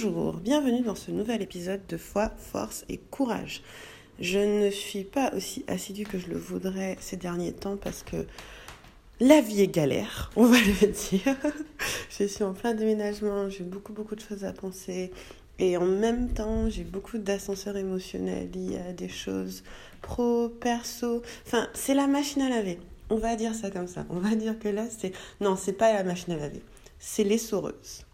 Bonjour, bienvenue dans ce nouvel épisode de Foi, Force et Courage. Je ne suis pas aussi assidue que je le voudrais ces derniers temps parce que la vie est galère, on va le dire. je suis en plein déménagement, j'ai beaucoup beaucoup de choses à penser et en même temps j'ai beaucoup d'ascenseurs émotionnels liés à des choses pro, perso. Enfin, c'est la machine à laver. On va dire ça comme ça. On va dire que là c'est non, c'est pas la machine à laver, c'est l'essoreuse.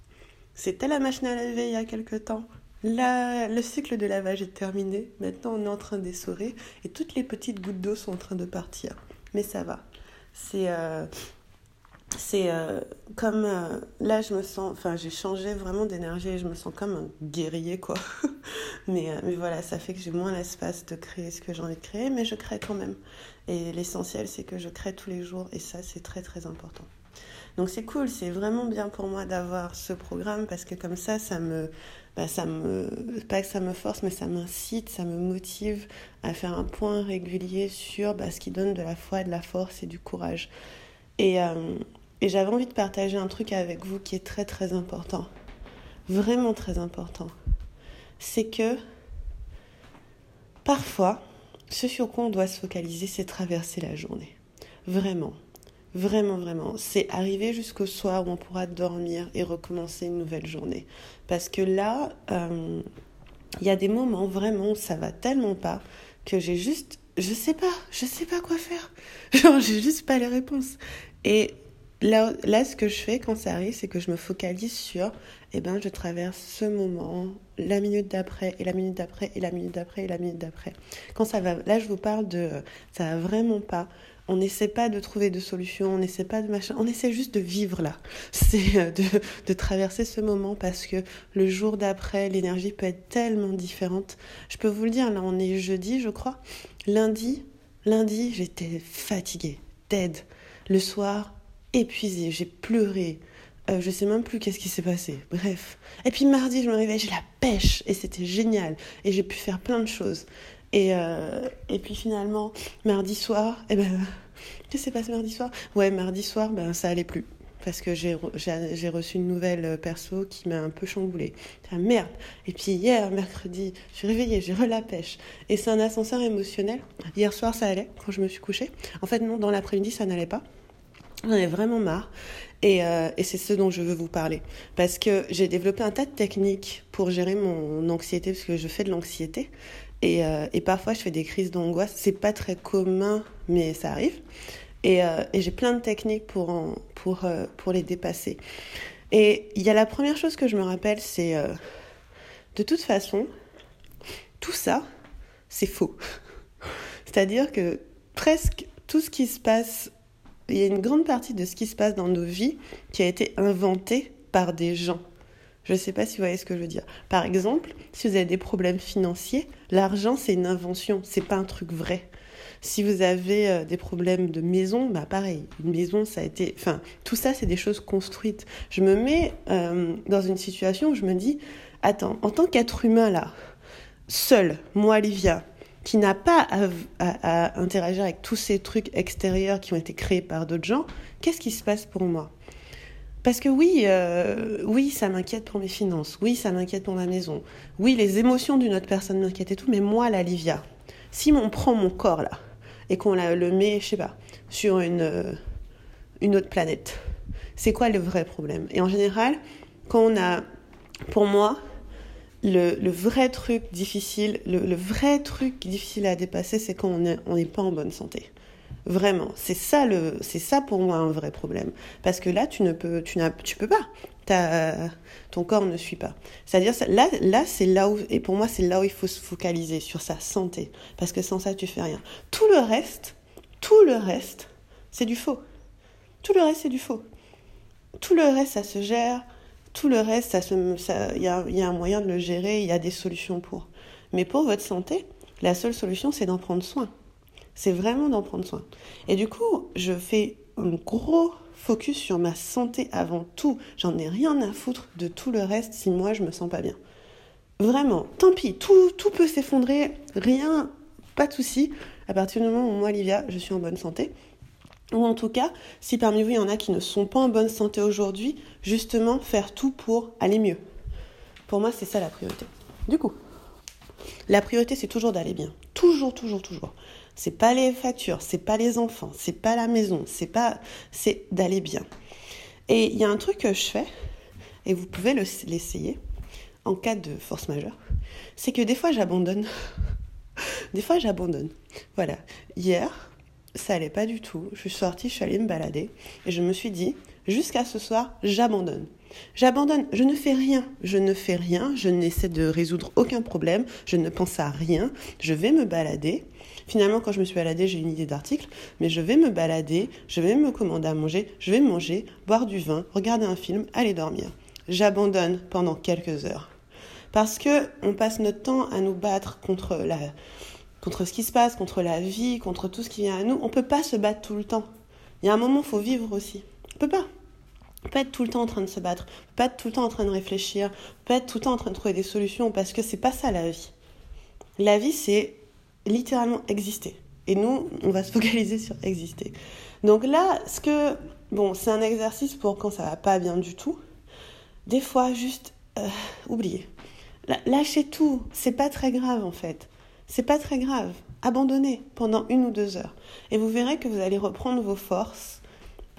C'était la machine à laver il y a quelque temps. La, le cycle de lavage est terminé. Maintenant, on est en train d'essorer et toutes les petites gouttes d'eau sont en train de partir. Mais ça va. C'est euh, c'est euh, comme euh, là, je me sens. Enfin, j'ai changé vraiment d'énergie et je me sens comme un guerrier, quoi. mais, mais voilà, ça fait que j'ai moins l'espace de créer ce que j'ai envie de créer, mais je crée quand même. Et l'essentiel, c'est que je crée tous les jours et ça, c'est très très important. Donc c'est cool, c'est vraiment bien pour moi d'avoir ce programme parce que comme ça, ça me, bah, ça me, pas que ça me force, mais ça m'incite, ça me motive à faire un point régulier sur bah, ce qui donne de la foi, de la force et du courage. Euh, et j'avais envie de partager un truc avec vous qui est très très important, vraiment très important. C'est que parfois, ce sur quoi on doit se focaliser, c'est traverser la journée. Vraiment. Vraiment, vraiment. C'est arriver jusqu'au soir où on pourra dormir et recommencer une nouvelle journée. Parce que là, euh, il y a des moments vraiment ça va tellement pas que j'ai juste, je sais pas, je sais pas quoi faire. Genre, j'ai juste pas les réponses. Et là, là, ce que je fais quand ça arrive, c'est que je me focalise sur, eh ben, je traverse ce moment, la minute d'après, et la minute d'après, et la minute d'après, et la minute d'après. Quand ça va, là, je vous parle de, ça va vraiment pas on n'essaie pas de trouver de solution, on n'essaie pas de machin, on essaie juste de vivre là. C'est euh, de, de, traverser ce moment parce que le jour d'après, l'énergie peut être tellement différente. Je peux vous le dire, là on est jeudi je crois. Lundi, lundi j'étais fatiguée, dead. Le soir, épuisée, j'ai pleuré. Euh, je sais même plus qu'est-ce qui s'est passé. Bref. Et puis mardi, je me réveille, j'ai la pêche et c'était génial. Et j'ai pu faire plein de choses. Et, euh, et puis finalement, mardi soir, eh ben, qu'est-ce qui s'est passé mardi soir? Ouais, mardi soir, ben, ça allait plus. Parce que j'ai reçu une nouvelle euh, perso qui m'a un peu chamboulée. Ah merde Et puis hier, mercredi, je suis réveillée, j'ai re. Et c'est un ascenseur émotionnel. Hier soir, ça allait quand je me suis couchée. En fait, non, dans l'après-midi, ça n'allait pas. J'en ai vraiment marre. Et, euh, et c'est ce dont je veux vous parler. Parce que j'ai développé un tas de techniques pour gérer mon anxiété, parce que je fais de l'anxiété. Et, euh, et, parfois, je fais des crises d'angoisse. C'est pas très commun, mais ça arrive. Et, euh, j'ai plein de techniques pour, pour, euh, pour les dépasser. Et il y a la première chose que je me rappelle, c'est de toute façon, tout ça, c'est faux. C'est-à-dire que presque tout ce qui se passe, il y a une grande partie de ce qui se passe dans nos vies qui a été inventé par des gens. Je ne sais pas si vous voyez ce que je veux dire. Par exemple, si vous avez des problèmes financiers, l'argent c'est une invention, c'est pas un truc vrai. Si vous avez euh, des problèmes de maison, bah pareil, une maison ça a été, enfin tout ça c'est des choses construites. Je me mets euh, dans une situation où je me dis, attends, en tant qu'être humain là, seul, moi Olivia, qui n'a pas à, interagir avec tous ces trucs extérieurs qui ont été créés par d'autres gens, qu'est-ce qui se passe pour moi? Parce que oui, euh, oui, ça m'inquiète pour mes finances. Oui, ça m'inquiète pour ma maison. Oui, les émotions d'une autre personne m'inquiètent et tout. Mais moi, la Livia, si on prend mon corps là et qu'on le met, je sais pas, sur une, euh, une autre planète, c'est quoi le vrai problème? Et en général, quand on a, pour moi, le, vrai truc difficile, le, vrai truc difficile à dépasser, c'est quand on n'est pas en bonne santé. Vraiment, c'est ça le, c'est ça pour moi un vrai problème. Parce que là, tu ne peux, tu n'as, tu peux pas. Ton corps ne suit pas. C'est-à-dire, là, là, c'est là où, et pour moi, c'est là où il faut se focaliser sur sa santé. Parce que sans ça, tu fais rien. Tout le reste, tout le reste, c'est du faux. Tout le reste, c'est du faux. Tout le reste, ça se gère. Tout le reste, ça se, il y a, y a un moyen de le gérer. Il y a des solutions pour. Mais pour votre santé, la seule solution, c'est d'en prendre soin. C'est vraiment d'en prendre soin. Et du coup, je fais un gros focus sur ma santé avant tout. J'en ai rien à foutre de tout le reste si moi je me sens pas bien. Vraiment, tant pis, tout, tout peut s'effondrer, rien, pas de souci, à partir du moment où moi, Olivia, je suis en bonne santé. Ou en tout cas, si parmi vous il y en a qui ne sont pas en bonne santé aujourd'hui, justement faire tout pour aller mieux. Pour moi, c'est ça la priorité. Du coup, la priorité, c'est toujours d'aller bien. Toujours, toujours, toujours. C'est pas les factures, c'est pas les enfants, c'est pas la maison, c'est pas, c'est d'aller bien. Et il y a un truc que je fais, et vous pouvez l'essayer en cas de force majeure, c'est que des fois j'abandonne. des fois j'abandonne. Voilà. Hier, ça allait pas du tout. Je suis sortie, je suis allée me balader et je me suis dit, jusqu'à ce soir, j'abandonne. J'abandonne, je ne fais rien, je ne fais rien, je n'essaie de résoudre aucun problème, je ne pense à rien, je vais me balader. Finalement, quand je me suis baladée, j'ai une idée d'article, mais je vais me balader, je vais me commander à manger, je vais manger, boire du vin, regarder un film, aller dormir. J'abandonne pendant quelques heures. Parce que on passe notre temps à nous battre contre la, contre ce qui se passe, contre la vie, contre tout ce qui vient à nous. On peut pas se battre tout le temps. Il y a un moment, faut vivre aussi. On peut pas. Pas être tout le temps en train de se battre, pas être tout le temps en train de réfléchir, pas être tout le temps en train de trouver des solutions parce que c'est pas ça la vie. La vie, c'est littéralement exister. Et nous, on va se focaliser sur exister. Donc là, ce que. Bon, c'est un exercice pour quand ça va pas bien du tout. Des fois, juste euh, oublier. Lâchez tout. C'est pas très grave en fait. C'est pas très grave. Abandonnez pendant une ou deux heures. Et vous verrez que vous allez reprendre vos forces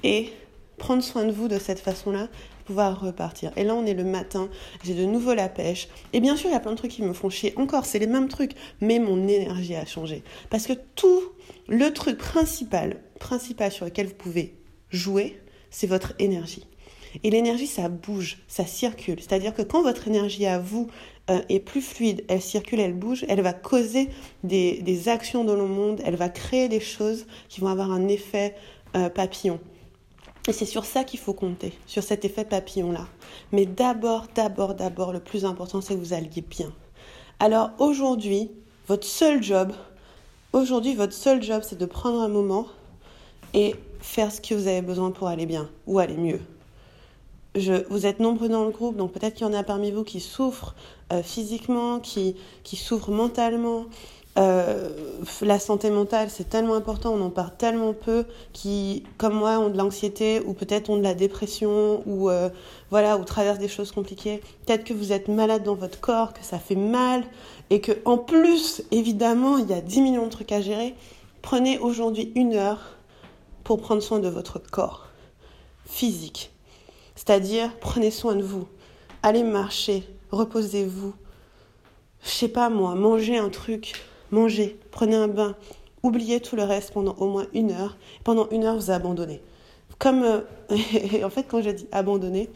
et prendre soin de vous de cette façon-là pouvoir repartir. Et là, on est le matin, j'ai de nouveau la pêche. Et bien sûr, il y a plein de trucs qui me font chier. Encore, c'est les mêmes trucs, mais mon énergie a changé. Parce que tout le truc principal, principal sur lequel vous pouvez jouer, c'est votre énergie. Et l'énergie, ça bouge, ça circule. C'est-à-dire que quand votre énergie à vous euh, est plus fluide, elle circule, elle bouge, elle va causer des, actions dans le monde, elle va créer des choses qui vont avoir un effet euh, papillon. Et c'est sur ça qu'il faut compter, sur cet effet papillon-là. Mais d'abord, d'abord, d'abord, le plus important, c'est que vous alliez bien. Alors aujourd'hui, votre seul job, aujourd'hui, votre seul job, c'est de prendre un moment et faire ce que vous avez besoin pour aller bien ou aller mieux. Vous êtes nombreux dans le groupe, donc peut-être qu'il y en a parmi vous qui souffrent euh, physiquement, qui, qui souffrent mentalement, euh, la santé mentale, c'est tellement important, on en parle tellement peu, qui, comme moi, ont de l'anxiété ou peut-être ont de la dépression ou euh, voilà, ou traversent des choses compliquées. Peut-être que vous êtes malade dans votre corps, que ça fait mal et que en plus, évidemment, il y a 10 millions de trucs à gérer. Prenez aujourd'hui une heure pour prendre soin de votre corps physique. C'est-à-dire, prenez soin de vous. Allez marcher, reposez-vous. Je sais pas moi, mangez un truc mangez, prenez un bain, oubliez tout le reste pendant au moins une heure. Pendant une heure, vous abandonnez. Comme, euh, en fait, quand je dis abandonner,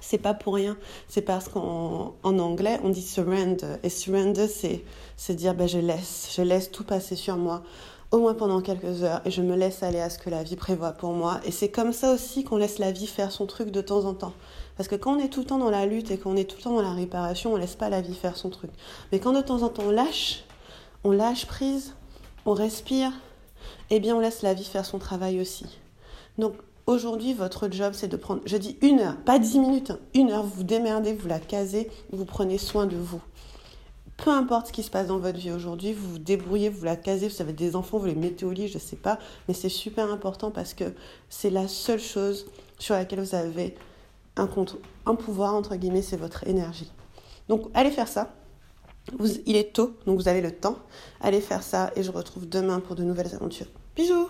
c'est pas pour rien. C'est parce qu'en en anglais, on dit surrender. Et surrender, c'est dire ben, je laisse, je laisse tout passer sur moi, au moins pendant quelques heures, et je me laisse aller à ce que la vie prévoit pour moi. Et c'est comme ça aussi qu'on laisse la vie faire son truc de temps en temps. Parce que quand on est tout le temps dans la lutte et qu'on est tout le temps dans la réparation, on laisse pas la vie faire son truc. Mais quand de temps en temps on lâche, on lâche prise, on respire, et eh bien on laisse la vie faire son travail aussi. Donc aujourd'hui, votre job, c'est de prendre, je dis une heure, pas dix minutes, hein, une heure, vous vous démerdez, vous la casez, vous prenez soin de vous. Peu importe ce qui se passe dans votre vie aujourd'hui, vous vous débrouillez, vous la casez, vous avez des enfants, vous les mettez au lit, je ne sais pas, mais c'est super important parce que c'est la seule chose sur laquelle vous avez un, un pouvoir, entre guillemets, c'est votre énergie. Donc allez faire ça, il est tôt, donc vous avez le temps. Allez faire ça et je retrouve demain pour de nouvelles aventures. Bisous